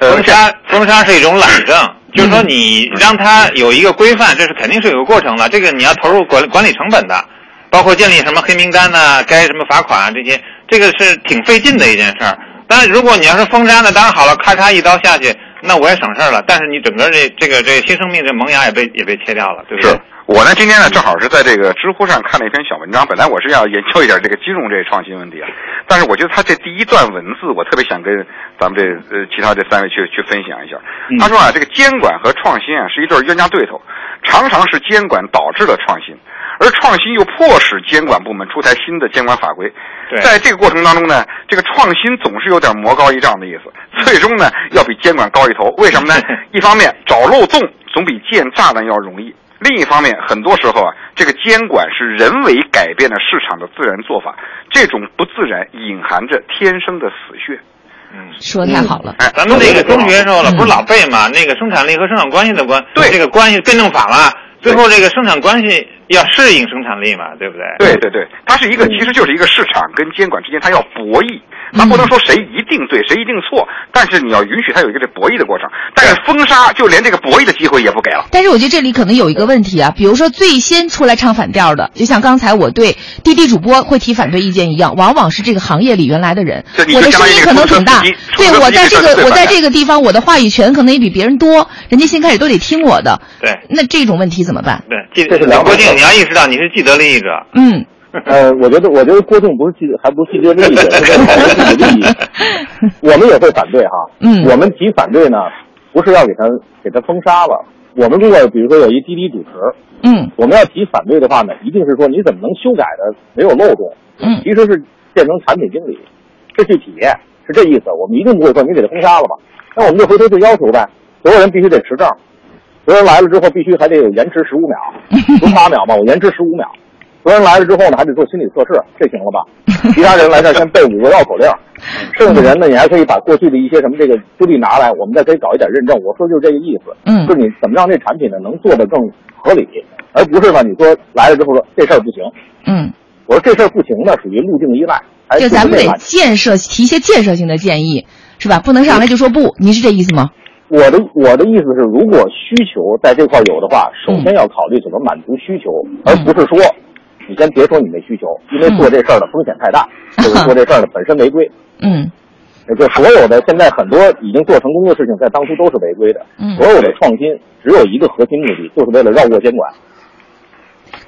封杀封杀是一种懒政，就是嗯说你让他有一个规范，这是肯定是有个过程的。这个你要投入管管理成本的，包括建立什么黑名单呐、该什么罚款啊这些，这个是挺费劲的一件事儿。当然，如果你要是封杀呢，当然好了，咔嚓一刀下去，那我也省事儿了。但是你整个这这个这新生命这萌芽也被也被切掉了，对不对？我呢，今天呢正好是在这个知乎上看了一篇小文章，本来我是要研究一点这个金融这个创新问题啊，但是我觉得他这第一段文字，我特别想跟咱们这呃其他这三位去去分享一下。他说啊，这个监管和创新啊是一对冤家对头，常常是监管导致了创新，而创新又迫使监管部门出台新的监管法规。在这个过程当中呢，这个创新总是有点魔高一丈的意思，最终呢要比监管高一头。为什么呢？[laughs] 一方面找漏洞总比建炸弹要容易。另一方面，很多时候啊，这个监管是人为改变了市场的自然做法，这种不自然隐含着天生的死穴。嗯，说太好了。哎，咱们那个中学时候了，不是老背嘛？那个生产力和生产关系的关，对这个关系辩证法嘛，最后这个生产关系要适应生产力嘛，对不对？对对对，它是一个，其实就是一个市场跟监管之间，它要博弈，它不能说谁一定对，谁一定错，但是你要允许它有一个这博弈的过程。但是封杀就连这个博弈的机会也不给了。但是我觉得这里可能有一个问题啊，比如说最先出来唱反调的，就像刚才我对滴滴主播会提反对意见一样，往往是这个行业里原来的人我的声音可能挺大对我在这个我在这个地方我的话语权可能也比别人多，人家先开始都得听我的。对，那这种问题怎么办？对，这是两郭靖，回事你要意识到你是既得利益者。嗯，[laughs] 呃，我觉得，我觉得郭靖不是既，还不是既得利益者，是在讨论自己的利益。我们也会反对哈，嗯我们提反对呢，不是要给他给他封杀了。我们如果比如说有一滴滴主持，嗯，我们要提反对的话呢，一定是说你怎么能修改的没有漏洞？嗯，其实是变成产品经理，这去体验是这意思。我们一定不会说你给他封杀了吧？那我们就回头就要求呗，所有人必须得持证，所有人来了之后必须还得有延迟十五秒，[laughs] 不是八秒嘛？我延迟十五秒。所有人来了之后呢，还得做心理测试，这行了吧？[laughs] 其他人来这儿先背五个绕口令，[laughs] 剩下人呢，你还可以把过去的一些什么这个资历拿来，我们再可以搞一点认证。我说就是这个意思，嗯就是你怎么让这产品呢能做得更合理，而不是呢你说来了之后说这事儿不行，嗯，我说这事儿不行呢，属于路径依赖，就咱们得建设提一些建设性的建议，是吧？不能上来就说不，您是这意思吗？我的我的意思是，如果需求在这块有的话，首先要考虑怎么满足需求，而不是说你先别说你没需求，因为做这事儿的风险太大，就是做这事儿的本身违规。嗯，也就所有的现在很多已经做成功的事情，在当初都是违规的。嗯所有的创新只有一个核心目的，就是为了绕过监管。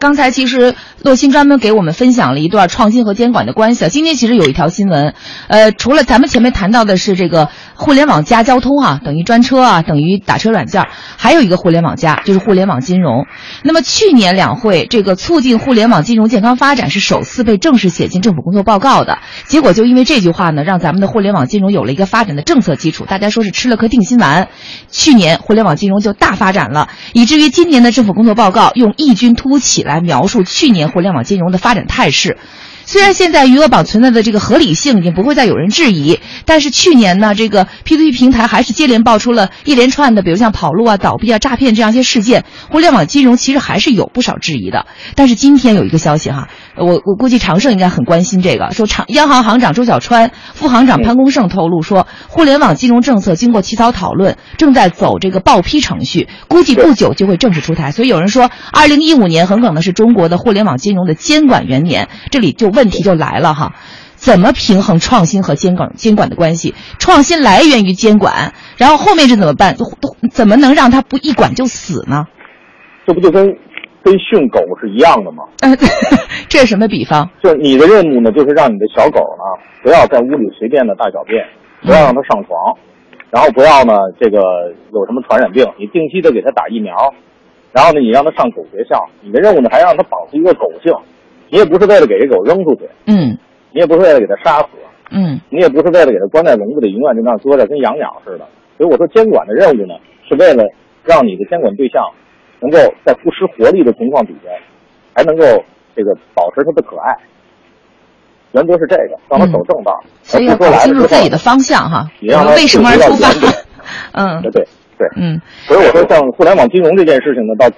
刚才其实洛鑫专门给我们分享了一段创新和监管的关系。今天其实有一条新闻，呃，除了咱们前面谈到的是这个互联网加交通啊，等于专车啊，等于打车软件，还有一个互联网加，就是互联网金融。那么去年两会这个促进互联网金融健康发展是首次被正式写进政府工作报告的，结果就因为这句话呢，让咱们的互联网金融有了一个发展的政策基础，大家说是吃了颗定心丸。去年互联网金融就大发展了，以至于今年的政府工作报告用异军突起来来描述去年互联网金融的发展态势。虽然现在余额宝存在的这个合理性已经不会再有人质疑，但是去年呢，这个 P2P 平台还是接连爆出了一连串的，比如像跑路啊、倒闭啊、诈骗这样一些事件，互联网金融其实还是有不少质疑的。但是今天有一个消息哈，我我估计长盛应该很关心这个，说长央行行长周小川、副行长潘功胜透露说，互联网金融政策经过起草讨论，正在走这个报批程序，估计不久就会正式出台。所以有人说，二零一五年很可能是中国的互联网金融的监管元年。这里就问题就来了哈。怎么平衡创新和监管监管的关系？创新来源于监管，然后后面这怎么办？怎么能让它不一管就死呢？这不就跟跟训狗是一样的吗？[laughs] 这是什么比方？就是你的任务呢，就是让你的小狗呢，不要在屋里随便的大小便，不要让它上床，然后不要呢这个有什么传染病，你定期的给它打疫苗，然后呢你让它上狗学校，你的任务呢还让它保持一个狗性，你也不是为了给这狗扔出去，嗯，你也不是为了给它杀死，嗯，你也不是为了给它关在笼子里永远就那样搁着跟养鸟似的，所以我说监管的任务呢是为了让你的监管对象能够在不失活力的情况底下，还能够这个保持它的可爱。原则是这个，让它走正道，所以要搞清楚自己的方向哈，你让它为什么而出发？嗯，对对对，嗯，所以我说像互联网金融这件事情呢，到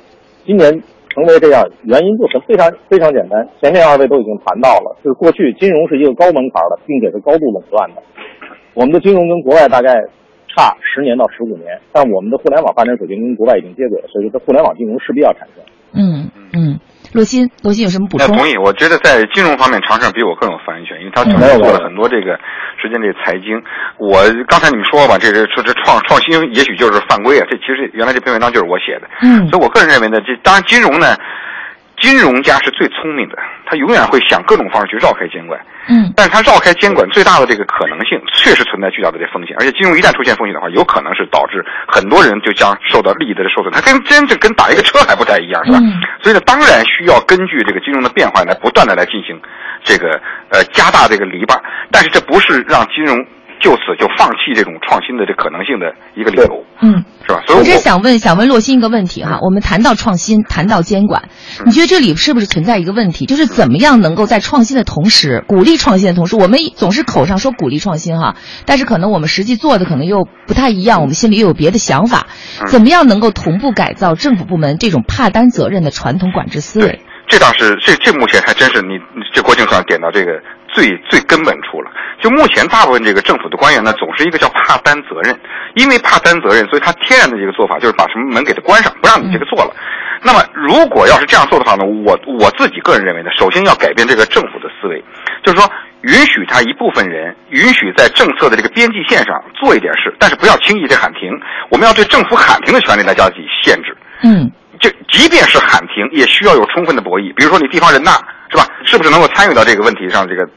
今年成为这样，原因就是非常非常简单。前面二位都已经谈到了，就是过去金融是一个高门槛的，并且是高度垄断的。我们的金融跟国外大概差十年到十五年，但我们的互联网发展水平跟国外已经接轨了，所以说互联网金融势必要产生。嗯嗯，罗鑫，罗鑫有什么补充？同意，我觉得在金融方面，常胜比我更有发言权，因为他嗯做了很多这个实践这财经。我刚才你们说吧，这个说这创创新也许就是犯规啊，这其实原来这篇文章就是我写的。嗯所以我个人认为呢，这当然金融呢，金融家是最聪明的，他永远会想各种方式去绕开监管。嗯，但是他绕开监管最大的这个可能性，确实存在巨大的这风险，而且金融一旦出现风险的话，有可能是导致很多人就将受到利益的受损，它跟真正跟打一个车还不太一样，是吧？嗯。所以呢，当然需要根据这个金融的变化来不断的来进行这个呃加大这个篱笆，但是这不是让金融就此就放弃这种创新的这可能性的一个理由，嗯，是吧？所以我我这想问想问洛鑫一个问题哈，我们谈到创新，谈到监管，你觉得这里是不是存在一个问题，就是怎么样能够在创新的同时，鼓励创新的同时，我们总是口上说鼓励创新哈，但是可能我们实际做的可能又不太一样，我们心里又有别的想法，怎么样能够同步改造政府部门这种怕担责任的传统管制思维？这倒是，这这目前还真是你你这郭靖算点到这个最最根本处了。就目前大部分这个政府的官员呢，总是一个叫怕担责任，因为怕担责任，所以他天然的一个做法就是把什么门给他关上，不让你这个做了。那么如果要是这样做的话呢，我我自己个人认为呢，首先要改变这个政府的思维，就是说允许他一部分人允许在政策的这个边际线上做一点事，但是不要轻易的喊停。我们要对政府喊停的权利来加以限制。嗯，就即便是喊停，也需要有充分的博弈。比如说，你地方人大是吧？是不是能够参与到这个问题上这个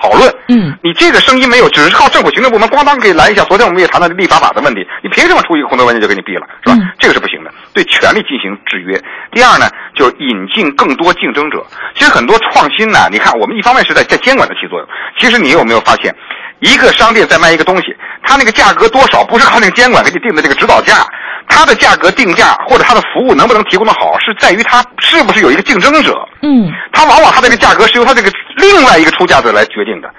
讨论？嗯，你这个声音没有，只是靠政府行政部门咣当给拦一下。昨天我们也谈到立法法的问题，你凭什么出一个红头文件就给你毙了，是吧？这个是不行的，对权力进行制约。第二呢，就是引进更多竞争者。其实很多创新呢，你看我们一方面是在在监管的起作用，其实你有没有发现，一个商店在卖一个东西，它那个价格多少不是靠那个监管给你定的这个指导价，它的价格定价或者它的服务能不能提供的好，是在于它是不是有一个竞争者。嗯，它往往它这个价格是由它这个另外一个出价者来决定的。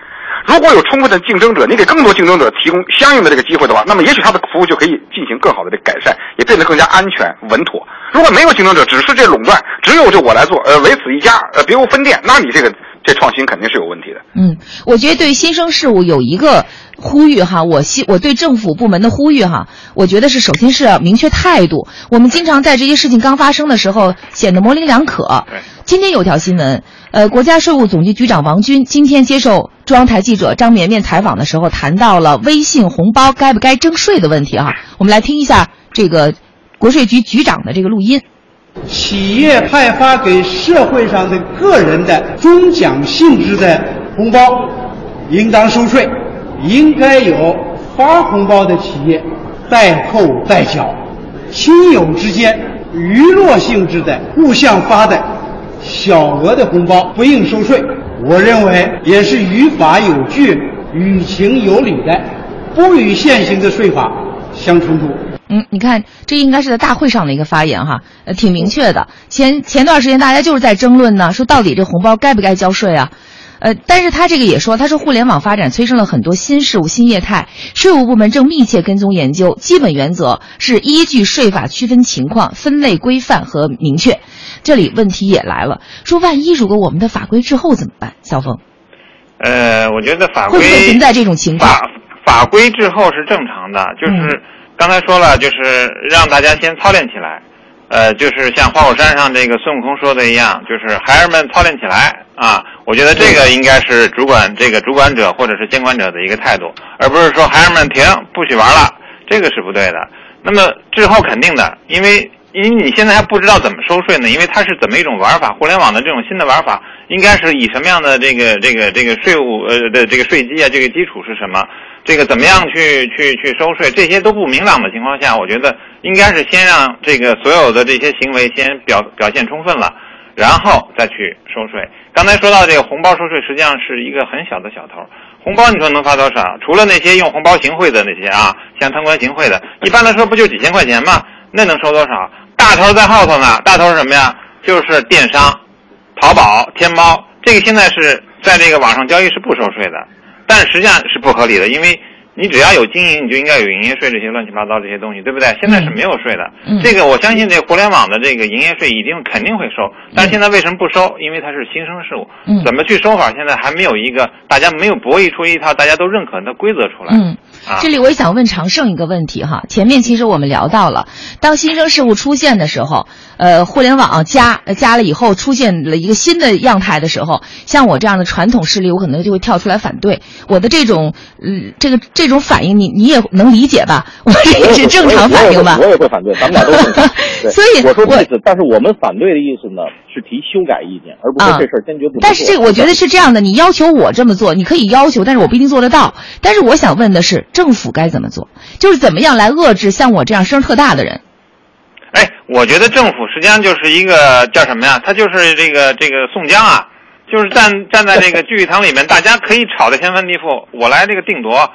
如果有充分的竞争者，你给更多竞争者提供相应的这个机会的话，那么也许它的服务就可以进行更好的这个改善，也变得更加安全稳妥。如果没有竞争者，只是这垄断，只有就我来做，呃，唯此一家，呃，别无分店，那你这个这创新肯定是有问题的。嗯，我觉得对新生事物有一个呼吁哈，我希我对政府部门的呼吁哈，我觉得是首先是要明确态度。我们经常在这些事情刚发生的时候显得模棱两可。今天有条新闻，呃，国家税务总局局长王军今天接受中央台记者张绵绵采访的时候，谈到了微信红包该不该征税的问题哈。我们来听一下这个国税局局长的这个录音。企业派发给社会上的个人的中奖性质的红包，应当收税，应该有发红包的企业代扣代缴。亲友之间娱乐性质的互相发的小额的红包不应收税。我认为也是于法有据、于情有理的，不与现行的税法相冲突。嗯，你看，这应该是在大会上的一个发言哈，呃，挺明确的。前前段时间大家就是在争论呢，说到底这红包该不该交税啊？呃，但是他这个也说，他说互联网发展催生了很多新事物、新业态，税务部门正密切跟踪研究，基本原则是依据税法区分情况、分类规范和明确。这里问题也来了，说万一如果我们的法规滞后怎么办？肖峰，呃，我觉得法规会不会存在这种情况？法法规滞后是正常的，就是。刚才说了，就是让大家先操练起来，呃，就是像花果山上这个孙悟空说的一样，就是孩儿们操练起来啊。我觉得这个应该是主管这个主管者或者是监管者的一个态度，而不是说孩儿们停，不许玩了，这个是不对的。那么滞后肯定的，因为因为你现在还不知道怎么收税呢，因为它是怎么一种玩法，互联网的这种新的玩法，应该是以什么样的这个这个这个税务呃的这个税基啊，这个基础是什么？这个怎么样去去去收税？这些都不明朗的情况下，我觉得应该是先让这个所有的这些行为先表表现充分了，然后再去收税。刚才说到这个红包收税，实际上是一个很小的小头。红包你说能发多少？除了那些用红包行贿的那些啊，像贪官行贿的，一般来说不就几千块钱吗？那能收多少？大头在后头呢。大头是什么呀？就是电商、淘宝、天猫，这个现在是在这个网上交易是不收税的，但实际上是不合理的，因为你只要有经营，你就应该有营业税这些乱七八糟这些东西，对不对？现在是没有税的。嗯这个我相信，这互联网的这个营业税一定肯定会收，但是现在为什么不收？因为它是新生事物，嗯怎么去收法，现在还没有一个大家没有博弈出一套大家都认可的规则出来。嗯，啊这里我也想问常胜一个问题哈。前面其实我们聊到了，当新生事物出现的时候，呃，互联网加呃加了以后，出现了一个新的样态的时候，像我这样的传统势力，我可能就会跳出来反对。我的这种呃这个这种反应，你你也能理解吧？[laughs] 我这也是正常反应吧我？也会反对，咱们俩都正常。[laughs] 对所以我说我意思，但是我们反对的意思呢，是提修改意见，而不是啊这事儿坚决不。但是这个我觉得是这样的，你要求我这么做，你可以要求，但是我不一定做得到。但是我想问的是，政府该怎么做？就是怎么样来遏制像我这样声儿特大的人？哎，我觉得政府实际上就是一个叫什么呀？他就是这个这个宋江啊，就是站站在这个聚义堂里面，大家可以吵得天翻地覆，我来这个定夺，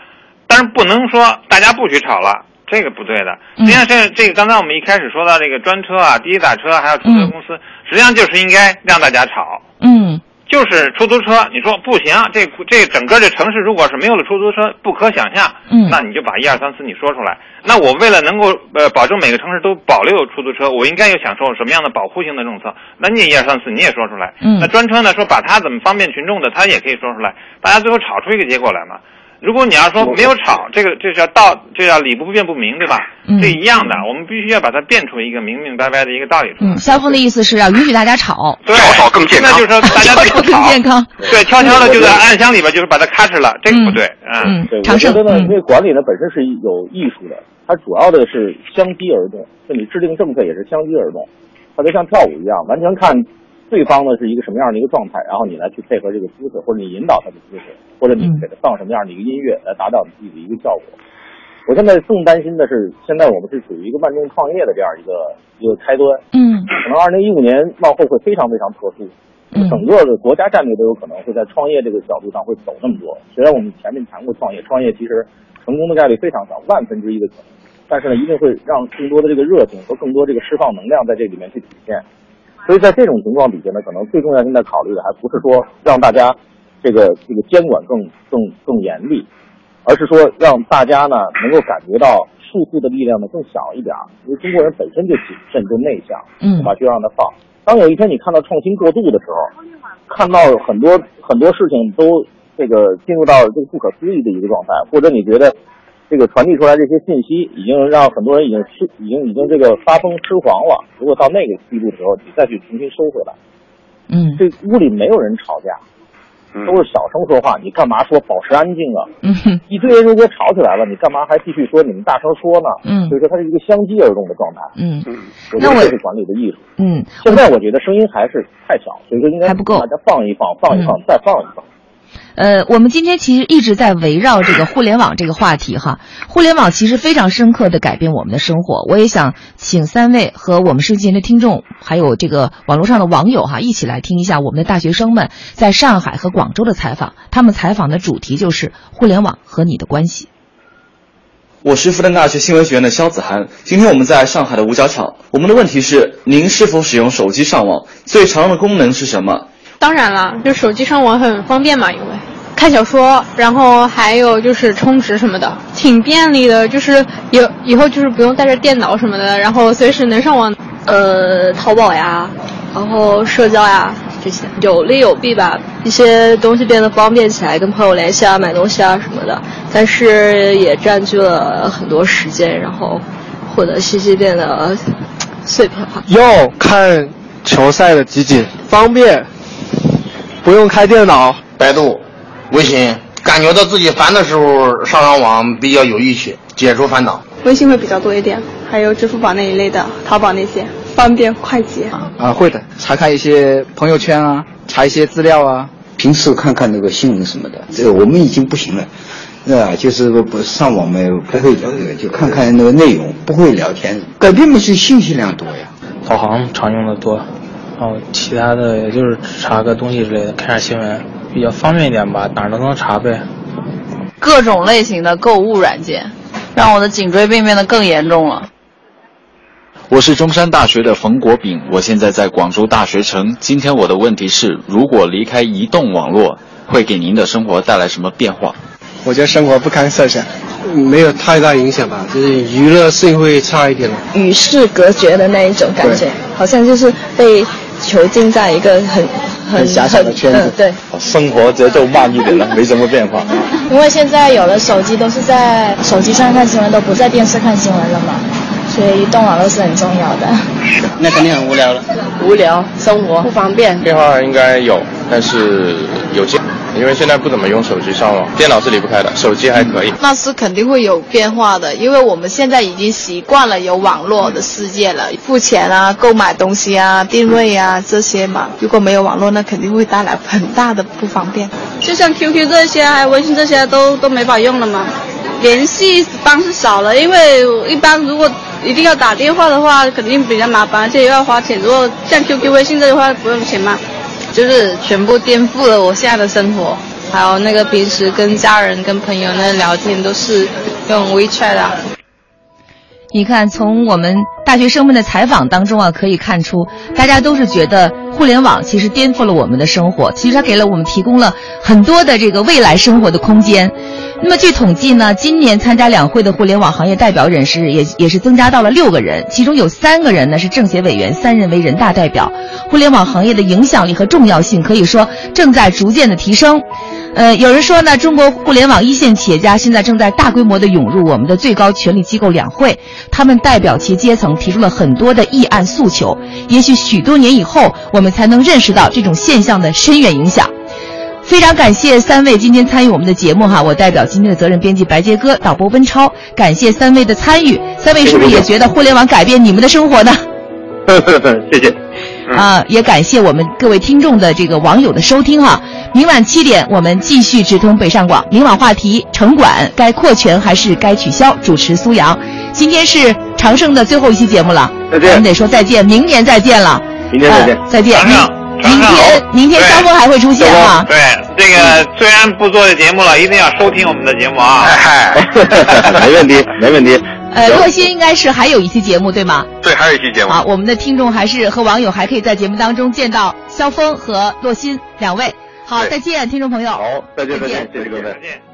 但是不能说大家不许吵了，这个不对的。实际上这这个刚才我们一开始说到这个专车啊、滴滴打车还有出租车公司，实际上就是应该让大家吵。嗯就是出租车，你说不行，这这整个这城市如果是没有了出租车，不可想象。嗯那你就把一二三四你说出来。那我为了能够呃保证每个城市都保留有出租车，我应该有享受什么样的保护性的政策？那你也一二三四你也说出来。嗯那专车呢，说把它怎么方便群众的，他也可以说出来，大家最后吵出一个结果来嘛。如果你要说没有吵，这个这叫道，这叫理不辩不明，对吧？嗯。这一样的，我们必须要把它辩出一个明明白白的一个道理出来。嗯，肖峰的意思是要允许大家吵，对，吵更健康。那就是说大家 [laughs] 都不更吵，健康。对，悄悄的就在暗箱里边，就是把它咔哧了，这个不对，嗯对，我觉得呢，因为管理呢本身是有艺术的，它主要的是相机而动，就你制定政策也是相机而动，它就像跳舞一样，完全看对方呢是一个什么样的一个状态，然后你来去配合这个姿势，或者你引导他的姿势，或者你给他放什么样的一个音乐来达到你自己的一个效果。我现在更担心的是，现在我们是处于一个万众创业的这样一个一个开端，嗯可能二零一五年往后会非常非常特殊，嗯整个的国家战略都有可能会在创业这个角度上会走那么多。虽然我们前面谈过创业，创业其实成功的概率非常小，万分之一的可能，但是呢，一定会让更多的这个热情和更多这个释放能量在这里面去体现。所以在这种情况底下呢，可能最重要现在考虑的还不是说让大家这个这个监管更更更严厉，而是说让大家呢能够感觉到束缚的力量呢更小一点儿，因为中国人本身就谨慎就内向，嗯对吧？就让它放。当有一天你看到创新过度的时候，看到很多很多事情都这个进入到这个不可思议的一个状态，或者你觉得这个传递出来这些信息已经让很多人已经失已经已经这个发疯痴狂了。如果到那个地步的时候，你再去重新收回来，嗯，这屋里没有人吵架，都是小声说话，你干嘛说保持安静啊？嗯一堆人如果吵起来了，你干嘛还继续说你们大声说呢？嗯所以说它是一个相机而动的状态。嗯我觉得这是管理的艺术。嗯，现在我觉得声音还是太小，所以说应该还不够大家放一放，放一放，再放一放。呃，我们今天其实一直在围绕这个互联网这个话题哈。互联网其实非常深刻的改变我们的生活。我也想请三位和我们收音的听众，还有这个网络上的网友哈，一起来听一下我们的大学生们在上海和广州的采访。他们采访的主题就是互联网和你的关系。我是复旦大学新闻学院的肖子涵。今天我们在上海的五角场，我们的问题是：您是否使用手机上网？最常用的功能是什么？当然了，就手机上网很方便嘛，因为看小说，然后还有就是充值什么的，挺便利的。就是以以后就是不用带着电脑什么的，然后随时能上网。呃，淘宝呀，然后社交呀这些有利有弊吧。一些东西变得方便起来，跟朋友联系啊、买东西啊什么的，但是也占据了很多时间，然后获得信息变得碎片化。要看球赛的集锦，方便，不用开电脑。百度、微信，感觉到自己烦的时候上上网比较有益处，解除烦恼。微信会比较多一点，还有支付宝那一类的，淘宝那些，方便快捷。啊，会的，查看一些朋友圈啊，查一些资料啊。平时看看那个新闻什么的，这个我们已经不行了，那就是不上网嘛，不会这个，就看看那个内容，不会聊天。改变嘛是信息量多呀。导航常用的多，然后其他的也就是查个东西之类的，看下新闻，比较方便一点吧，哪儿都能查呗。各种类型的购物软件，让我的颈椎病变得更严重了。我是中山大学的冯国炳，我现在在广州大学城。今天我的问题是：如果离开移动网络，会给您的生活带来什么变化？我觉得生活不堪设想，没有太大影响吧，就是娱乐性会差一点。与世隔绝的那一种感觉，好像就是被囚禁在一个很很狭小的圈子。嗯，对。生活节奏慢一点了，[laughs] 没什么变化。因为现在有了手机，都是在手机上看新闻，都不在电视看新闻了嘛。所以移动网络是很重要的。那肯定很无聊了。无聊，生活不方便。变化应该有，但是有些，因为现在不怎么用手机上网，电脑是离不开的，手机还可以。那是肯定会有变化的，因为我们现在已经习惯了有网络的世界了，付钱啊、购买东西啊、定位啊这些嘛。如果没有网络，那肯定会带来很大的不方便。就像 QQ 这些，还有微信这些，都都没法用了嘛。联系方式少了，因为一般如果一定要打电话的话，肯定比较麻烦，而且又要花钱。如果像 QQ、微信这的话，不用钱嘛。就是全部颠覆了我现在的生活，还有那个平时跟家人、跟朋友那聊天都是用 WeChat 啊。你看，从我们大学生们的采访当中啊，可以看出，大家都是觉得互联网其实颠覆了我们的生活，其实它给了我们提供了很多的这个未来生活的空间。那么据统计呢，今年参加两会的互联网行业代表人士也也是增加到了六个人，其中有三个人呢是政协委员，三人为人大代表。互联网行业的影响力和重要性可以说正在逐渐的提升。呃，有人说呢，中国互联网一线企业家现在正在大规模的涌入我们的最高权力机构两会，他们代表其阶层提出了很多的议案诉求。也许许多年以后，我们才能认识到这种现象的深远影响。非常感谢三位今天参与我们的节目哈，我代表今天的责任编辑白杰哥、导播温超，感谢三位的参与。三位是不是也觉得互联网改变你们的生活呢？[laughs] 谢谢。啊，也感谢我们各位听众的这个网友的收听哈。明晚七点，我们继续直通北上广。明晚话题：城管该扩权还是该取消？主持苏阳。今天是长盛的最后一期节目了，再见。咱们得说再见，明年再见了。明年再见。再见。明天明天肖峰还会出现哈。对，这个虽然不做这节目了，一定要收听我们的节目啊。[laughs] 没问题，没问题。呃，洛鑫应该是还有一期节目对吗？对，还有一期节目。啊，我们的听众还是和网友还可以在节目当中见到肖峰和洛鑫两位。好，再见，听众朋友。好，再见，再见，谢谢各位。再见。